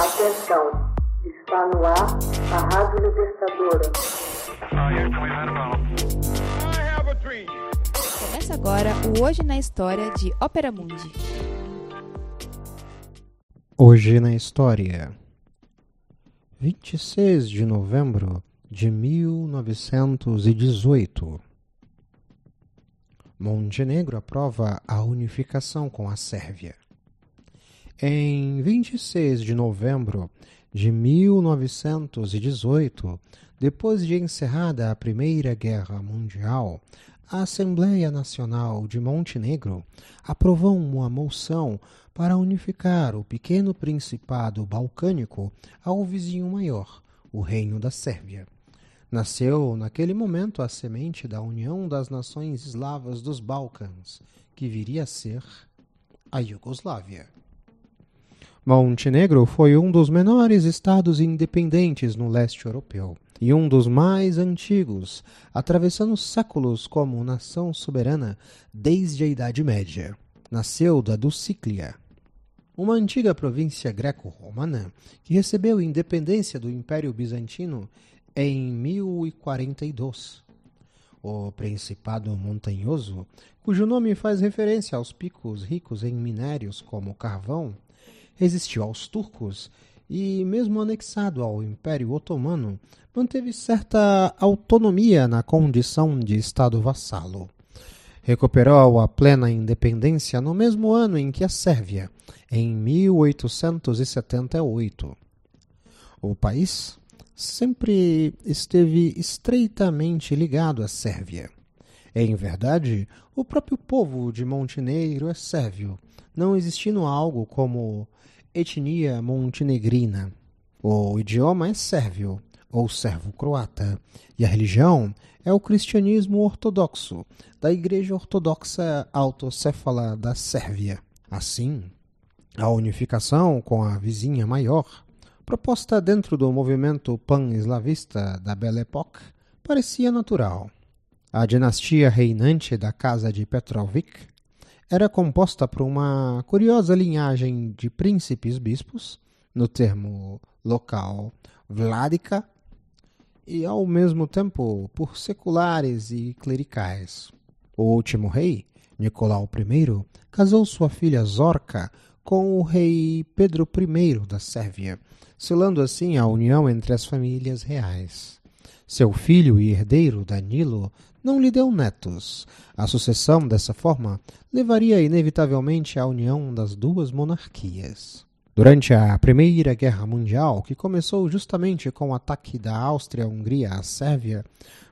Atenção, está no ar a Rádio Libertadora. Começa agora o Hoje na História de Ópera Mundi. Hoje na História, 26 de novembro de 1918. Montenegro aprova a unificação com a Sérvia. Em 26 de novembro de 1918, depois de encerrada a Primeira Guerra Mundial, a Assembleia Nacional de Montenegro aprovou uma moção para unificar o pequeno principado balcânico ao vizinho maior, o Reino da Sérvia. Nasceu naquele momento a semente da união das nações eslavas dos Balcãs, que viria a ser a Iugoslávia. Montenegro foi um dos menores estados independentes no leste europeu e um dos mais antigos, atravessando séculos como nação soberana desde a Idade Média. Nasceu da Ducíclia, uma antiga província greco-romana que recebeu independência do Império Bizantino em 1042. O Principado Montanhoso, cujo nome faz referência aos picos ricos em minérios como carvão, resistiu aos turcos e, mesmo anexado ao Império Otomano, manteve certa autonomia na condição de Estado vassalo. Recuperou a plena independência no mesmo ano em que a Sérvia, em 1878. O país sempre esteve estreitamente ligado à Sérvia. Em verdade, o próprio povo de Montenegro é sérvio, não existindo algo como etnia montenegrina. O idioma é sérvio, ou servo-croata, e a religião é o cristianismo ortodoxo, da Igreja Ortodoxa Autocéfala da Sérvia. Assim, a unificação com a vizinha maior proposta dentro do movimento pan-eslavista da Belle Époque, parecia natural. A dinastia reinante da Casa de Petrovic era composta por uma curiosa linhagem de príncipes-bispos, no termo local Vladica, e ao mesmo tempo por seculares e clericais. O último rei, Nicolau I, casou sua filha Zorka com o rei Pedro I da Sérvia, selando assim a união entre as famílias reais. Seu filho e herdeiro, Danilo, não lhe deu netos. A sucessão, dessa forma, levaria inevitavelmente à união das duas monarquias. Durante a Primeira Guerra Mundial, que começou justamente com o ataque da Áustria-Hungria à Sérvia,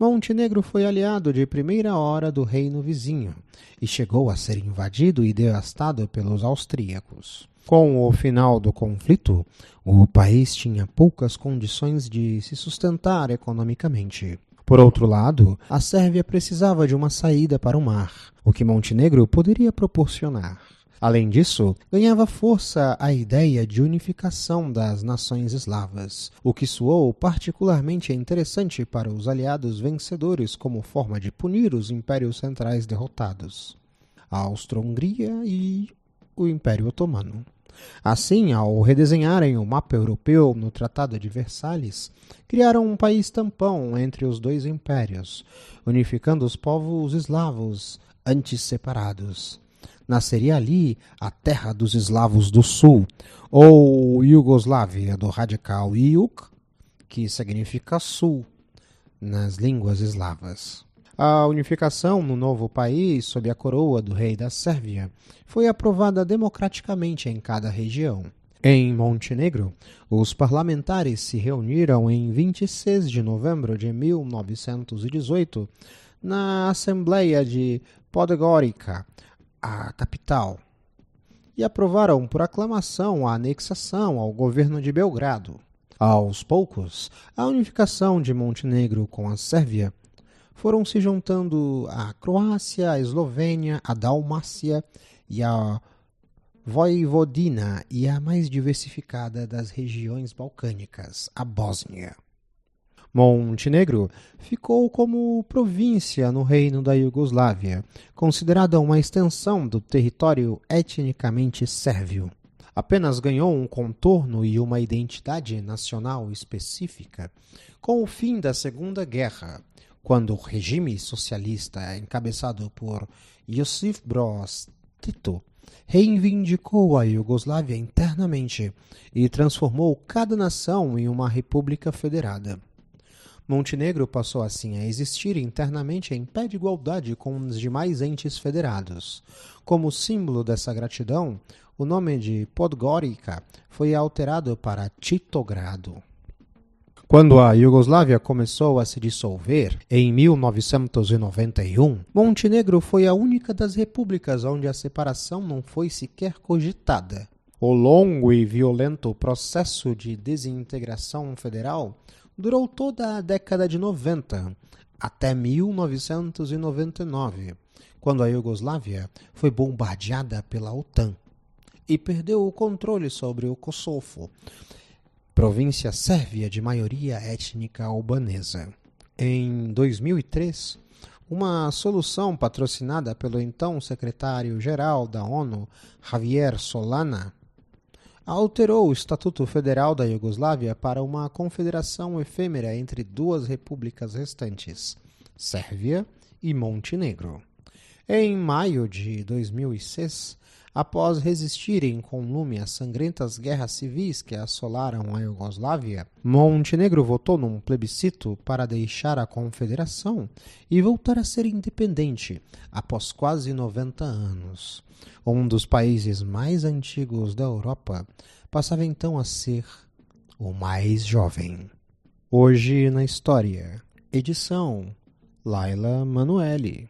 Montenegro foi aliado de primeira hora do reino vizinho e chegou a ser invadido e devastado pelos austríacos. Com o final do conflito, o país tinha poucas condições de se sustentar economicamente. Por outro lado, a Sérvia precisava de uma saída para o mar, o que Montenegro poderia proporcionar. Além disso, ganhava força a ideia de unificação das nações eslavas, o que soou particularmente interessante para os aliados vencedores como forma de punir os impérios centrais derrotados, a Austro-Hungria e o Império Otomano. Assim, ao redesenharem o mapa europeu no Tratado de Versalhes, criaram um país tampão entre os dois impérios, unificando os povos eslavos antes separados nasceria ali a terra dos eslavos do sul, ou Iugoslávia, do radical Iuk, que significa sul nas línguas eslavas. A unificação no novo país, sob a coroa do rei da Sérvia, foi aprovada democraticamente em cada região. Em Montenegro, os parlamentares se reuniram em 26 de novembro de 1918 na Assembleia de Podgorica, a capital, e aprovaram por aclamação a anexação ao governo de Belgrado. Aos poucos, a unificação de Montenegro com a Sérvia foram se juntando a Croácia, a Eslovênia, a Dalmácia e a Voivodina e a mais diversificada das regiões balcânicas, a Bósnia. Montenegro ficou como província no reino da Iugoslávia, considerada uma extensão do território etnicamente sérvio. apenas ganhou um contorno e uma identidade nacional específica com o fim da Segunda Guerra, quando o regime socialista encabeçado por Josip Broz Tito reivindicou a Iugoslávia internamente e transformou cada nação em uma república federada. Montenegro passou assim a existir internamente em pé de igualdade com os demais entes federados. Como símbolo dessa gratidão, o nome de Podgorica foi alterado para Titogrado. Quando a Iugoslávia começou a se dissolver, em 1991, Montenegro foi a única das repúblicas onde a separação não foi sequer cogitada. O longo e violento processo de desintegração federal durou toda a década de 90, até 1999, quando a Iugoslávia foi bombardeada pela OTAN e perdeu o controle sobre o Kosovo, província sérvia de maioria étnica albanesa. Em 2003, uma solução patrocinada pelo então secretário-geral da ONU, Javier Solana, alterou o Estatuto Federal da Iugoslávia para uma confederação efêmera entre duas repúblicas restantes, Sérvia e Montenegro. Em maio de 2006, após resistirem com lume às sangrentas guerras civis que assolaram a Iugoslávia, Montenegro votou num plebiscito para deixar a confederação e voltar a ser independente após quase 90 anos. Um dos países mais antigos da Europa passava então a ser o mais jovem. Hoje na história. Edição Laila Manuelle.